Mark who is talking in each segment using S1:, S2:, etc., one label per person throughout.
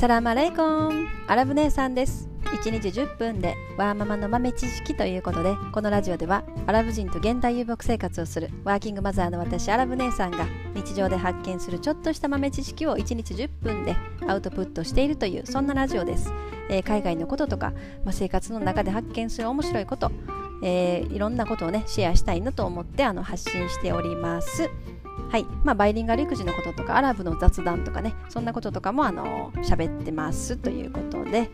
S1: サラマレイコン。アラブ姉さんです。1日10分でワーママの豆知識ということでこのラジオではアラブ人と現代遊牧生活をするワーキングマザーの私アラブ姉さんが日常で発見するちょっとした豆知識を1日10分でアウトプットしているというそんなラジオです、えー、海外のこととか、まあ、生活の中で発見する面白いこと、えー、いろんなことをねシェアしたいなと思ってあの発信しております。はい。まあ、バイリンガル育児のこととかアラブの雑談とかねそんなこととかもあの喋ってますということで。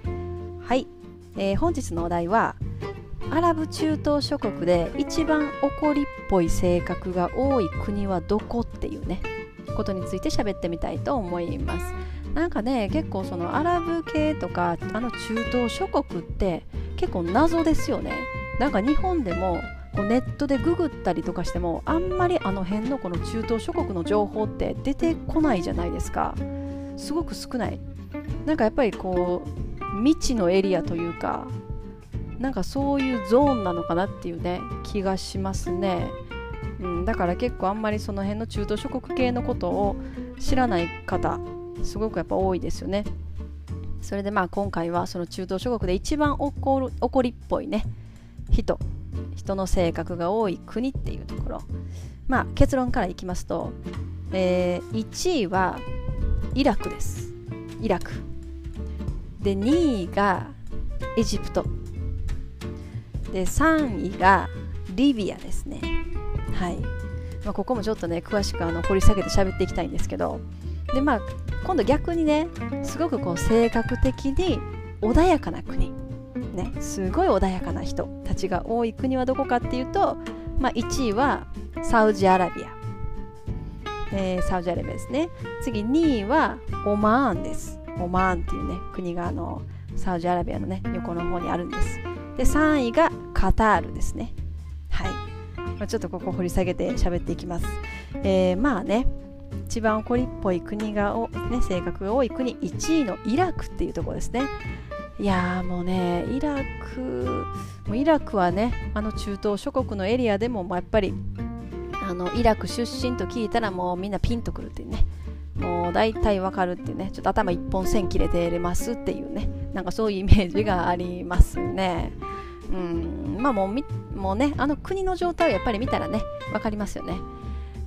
S1: はい、えー、本日のお題はアラブ中東諸国で一番怒りっぽい性格が多い国はどこっていうねことについて喋ってみたいと思います。なんかね結構そのアラブ系とかあの中東諸国って結構謎ですよね。なんか日本でもこうネットでググったりとかしてもあんまりあの辺のこの中東諸国の情報って出てこないじゃないですか。すごく少ない。なんかやっぱりこう未知のエリアというかなんかそういうゾーンなのかなっていうね気がしますね、うん、だから結構あんまりその辺の中東諸国系のことを知らない方すごくやっぱ多いですよね。それでまあ今回はその中東諸国で一番怒る怒りっぽいね人人の性格が多い国っていうところ。まあ結論からいきますと、えー、1位はイラクです。イラク。で2位がエジプト。で3位がリビアですね。はい、まあ、ここもちょっとね詳しくあの掘り下げて喋っていきたいんですけど。でまあ今度逆にねすごくこう性格的に穏やかな国。ねすごい穏やかな人たちが多い国はどこかっていうと、まあ、1位はサウジアラビア、えー、サウジアラビアですね。次2位はオマーンです。オマーンっていうね国があのサウジアラビアのね横の方にあるんです。で3位がカタールですね。はい、まあ、ちょっとここ掘り下げて喋っていきます、えー、まあね一番怒りっぽい国がお、ね、性格が多い国1位のイラクっていうところですね。いやもうねイラクもうイラクはねあの中東諸国のエリアでも、まあ、やっぱりあのイラク出身と聞いたらもうみんなピンとくるっていうね。もう大体わかるっていうね。ちょっと頭一本線切れてれますっていうね。なんかそういうイメージがありますね。うん。まあもうみもうねあの国の状態をやっぱり見たらね分かりますよね。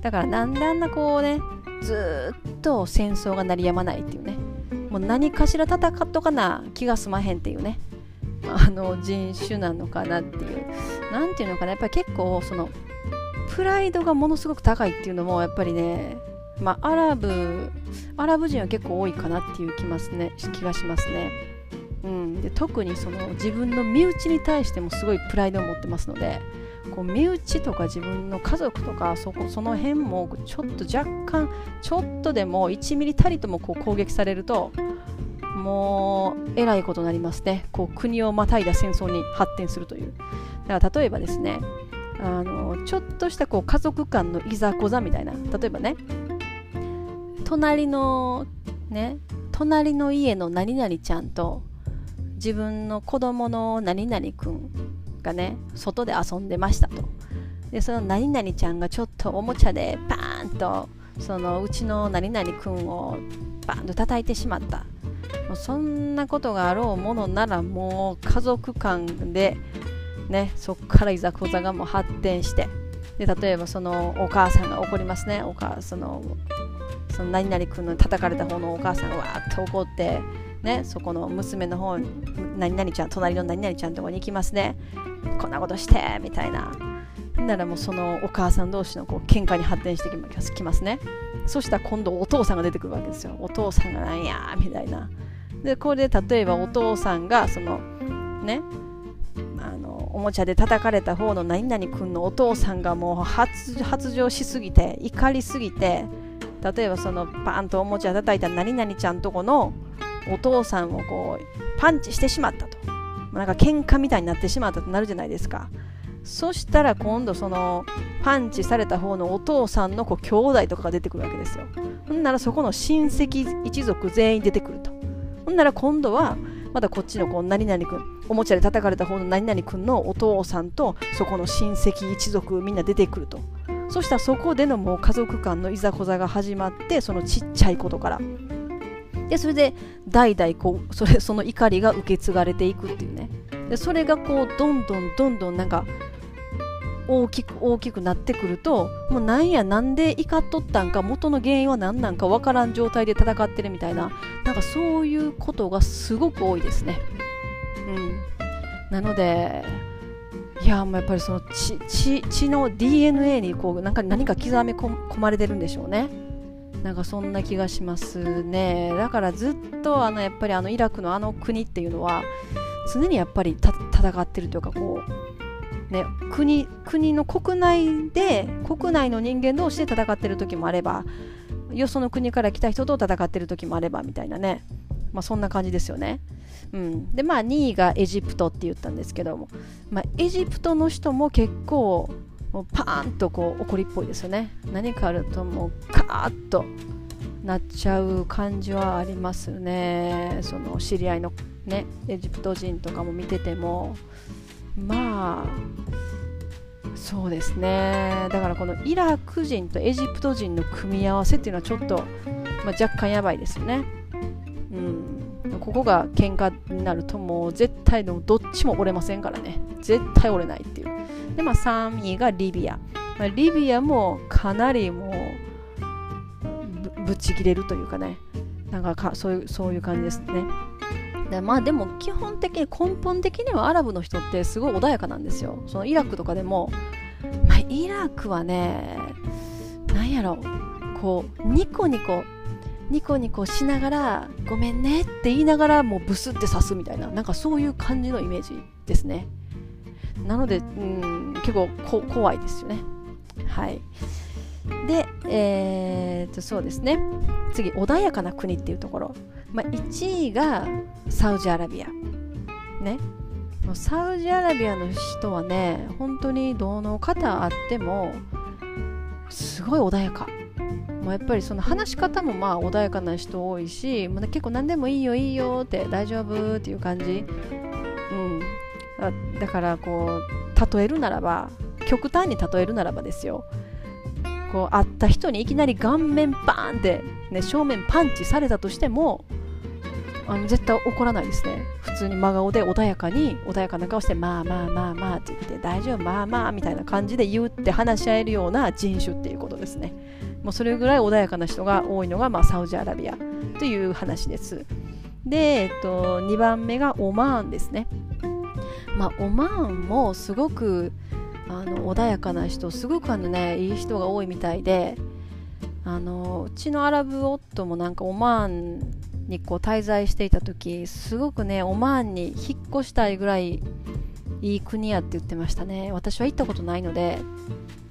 S1: だからなんであんなこうねずっと戦争が鳴りやまないっていうね。もう何かしら戦っとかな気が済まへんっていうね。あの人種なのかなっていう。何ていうのかなやっぱり結構そのプライドがものすごく高いっていうのもやっぱりねまあアラブアラブ人は結構多いかなっていう気ますね気がしますね、うん、で特にその自分の身内に対してもすごいプライドを持ってますのでこう身内とか自分の家族とかそこその辺もちょっと若干ちょっとでも1ミリたりともこう攻撃されるともうえらいことになりますね。こう国をまたいだ戦争に発展するという。だから例えばですねあのちょっとしたこう家族間のいざこざみたいな。例えばね隣のね隣の家の何々ちゃんと自分の子供の何々くんがね外で遊んでましたと。でその何々ちゃんがちょっとおもちゃでバーンとそのうちの何々くんをバーンと叩いてしまった。もうそんなことがあろうものならもう家族間でねそこからいざこざがもう発展して。で例えばそのお母さんが怒りますね。お母そのその何々君の叩かれた方のお母さんがわーっと怒ってね、そこの娘の方何々ちゃん隣の何々ちゃんとこに行きますね。こんなことしてみたいな。ならもうそのお母さん同士のこう喧嘩に発展してきますね。そしたら今度お父さんが出てくるわけですよ。お父さんがなんやみたいな。でこれで例えばお父さんがそのねあのおもちゃで叩かれた方の何々君のお父さんがもう発発情しすぎて怒りすぎて例えばそのパンとおもちゃ叩いた何々ちゃんとこのお父さんをこうパンチしてしまったと。なんか喧嘩みたいになってしまったとなるじゃないですか。そしたら今度そのパンチされた方のお父さんのこう兄弟とかが出てくるわけですよ。ほんならそこの親戚一族全員出てくると。ほんなら今度はまたこっちのこう何々君おもちゃで叩かれた方の何々君のお父さんとそこの親戚一族みんな出てくると。そしたらそこでのもう家族間のいざこざが始まってそのちっちゃいことから。でそれで代々こうそれその怒りが受け継がれていくっていうねでそれがこうどんどんどんどんなんか大きく大きくなってくるともうなんやなんで怒っとったんか元の原因は何なんかわからん状態で戦ってるみたいななんかそういうことがすごく多いですね。うん、なのでいやもうやっぱりその血血血の DNA にこうなんか何か刻み込まれてるんでしょうね。なんかそんな気がしますね。だからずっとあのやっぱりあのイラクのあの国っていうのは常にやっぱり戦ってるというかこう、ね、国国の国内で国内の人間同士で戦ってる時もあればよその国から来た人と戦ってる時もあればみたいなね、まあ、そんな感じですよね。うん、でまあ2位がエジプトって言ったんですけども、まあ、エジプトの人も結構もうパーンとこう怒りっぽいですよね。何かあるともうカーッとなっちゃう感じはありますね。その知り合いのねエジプト人とかも見てても。まあそうですね。だからこのイラク人とエジプト人の組み合わせっていうのはちょっと、まあ、若干やばいですよね。うん。ここが喧嘩になるともう絶対のどっちも折れませんからね。絶対折れないっていう。でまあ3位がリビア、まあ、リビアもかなりもうぶち切れるというかね。なんかかそういうそういう感じですね。でまあでも基本的に根本的にはアラブの人ってすごい穏やかなんですよ。そのイラクとかでも、まあ、イラクはねなんやろう。こうニコニコニコニコしながらごめんねって言いながらもうブスって刺すみたいななんかそういう感じのイメージですね。なので、うん、結構怖いですよねはいで、えー、とそうですね次穏やかな国っていうところまあ、1位がサウジアラビア。ね。サウジアラビアの人はね、本当にどの方あっても、すごい穏やか。もうやっぱりその話し方もまあ穏やかな人多いし、もう、ね、結構何でもいいよいいよって大丈夫っていう感じ。だからこう、例えるならば、極端に例えるならばですよ。こう会った人にいきなり顔面バーンって、ね、正面パンチされたとしてもあの絶対怒らないですね。普通に真顔で穏やかに穏やかな顔してまあまあまあまあって言って大丈夫まあまあみたいな感じで言うって話し合えるような人種っていうことですね。もうそれぐらい穏やかな人が多いのが、まあ、サウジアラビアという話です。で、えっと、2番目がオマーンですね。まあオマーンもすごくあの穏やかな人すごくあのねいい人が多いみたいであのうちのアラブ夫もなんかオマーンにこう滞在していた時すごくねオマーンに引っ越したいぐらいいい国やって言ってましたね。私は行ったことないので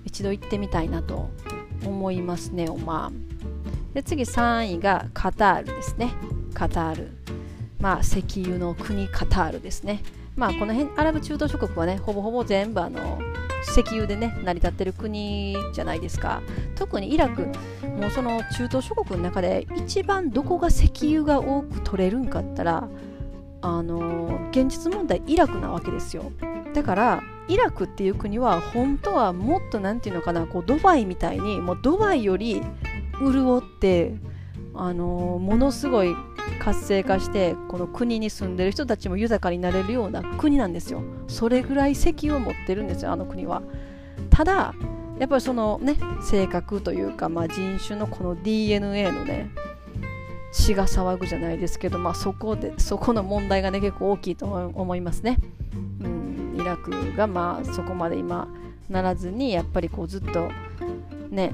S1: 一度行ってみたいなと思いますねオマーンで次3位がカタールですね。カタール。まあ石油の国カタールですね。まあこの辺アラブ中東諸国はねほぼほぼ全部あの石油でね成り立ってる国じゃないですか。特にイラクもうその中東諸国の中で一番どこが石油が多く取れるんかったらあの現実問題イラクなわけですよ。だからイラクっていう国は本当はもっと何て言うのかなこうドバイみたいにもうドバイより潤ってあのものすごい活性化してこの国に住んでる人たちも豊かになれるような国なんですよ。それぐらい石油を持ってるんですよあの国は。ただやっぱりそのね性格というか、まあ、人種のこの DNA のね血が騒ぐじゃないですけど、まあ、そこでそこの問題がね結構大きいと思いますね、うん、イラクがまあそこまで今ならずにやっぱりこうずっとね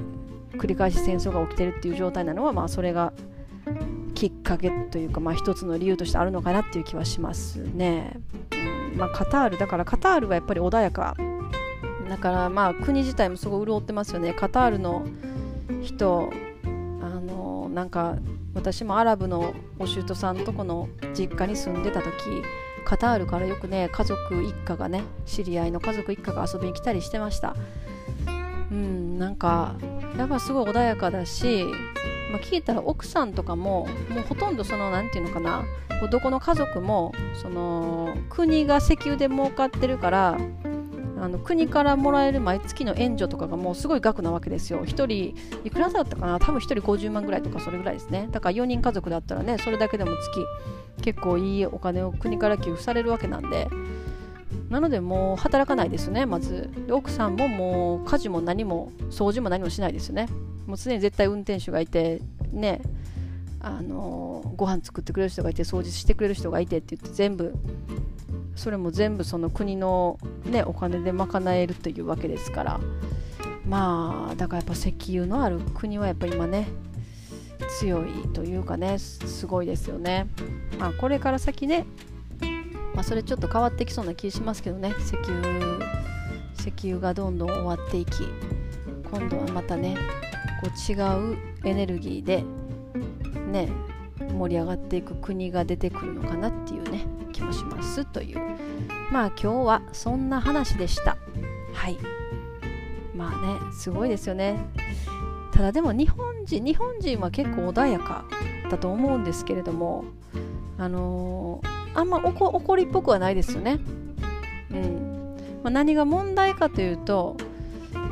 S1: 繰り返し戦争が起きてるっていう状態なのはまあそれがきっかけというか、まあ、一つの理由としてあるのかなっていう気はしますね。まあ、カタールだからカタールはやっぱり穏やかだからまあ国自体もすごい潤ってますよね。カタールの人あのなんか私もアラブのお舅さんとこの実家に住んでた時カタールからよくね家族一家がね知り合いの家族一家が遊びに来たりしてましたうんなんかやっぱすごい穏やかだしまあ、聞いたら奥さんとかももうほとんどその何て言うのかなどこの家族もその国が石油で儲かってるからあの国からもらえる毎月の援助とかがもうすごい額なわけですよ。1人いくらだったかな？多分1人50万ぐらいとかそれぐらいですね。だから4人家族だったらねそれだけでも月結構いいお金を国から給付されるわけなんでなのでもう働かないですねまず奥さんももう家事も何も掃除も何もしないですよねもう常に絶対運転手がいてねあのご飯作ってくれる人がいて掃除してくれる人がいてって言って全部それも全部その国の、ね、お金で賄えるというわけですからまあだからやっぱ石油のある国はやっぱ今ね強いというかねすごいですよね。まあ、これから先ね、まあ、それちょっと変わってきそうな気しますけどね石油石油がどんどん終わっていき今度はまたねこう違うエネルギーでね盛り上がっていく国が出てくるのかなっていうね気もしますという。まあ今日はそんな話でした。はい。まあねすごいですよね。ただでも日本人日本人は結構穏やかだと思うんですけれどもあのー、あんま怒りっぽくはないですよね。うん。まあ、何が問題かというと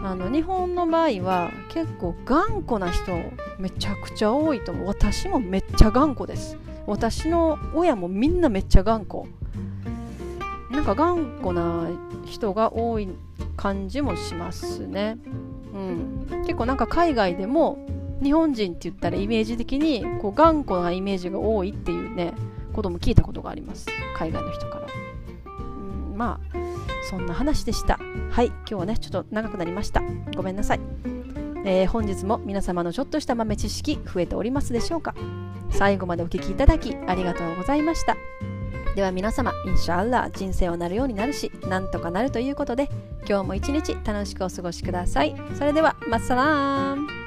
S1: あの日本の場合は結構頑固な人めちゃくちゃ多いと思う。私もめっちゃ頑固です。私の親もみんなめっちゃ頑固。なんか頑固な人が多い感じもしますね、うん、結構なんか海外でも日本人って言ったらイメージ的にこう頑固なイメージが多いっていうねことも聞いたことがあります。海外の人から、うん、まあそんな話でした。はい今日はねちょっと長くなりました。ごめんなさい、えー、本日も皆様のちょっとした豆知識増えておりますでしょうか。最後までお聴きいただきありがとうございました。では皆様インシャアラー人生はなるようになるしなんとかなるということで今日も一日楽しくお過ごしください。それではマッサラーン。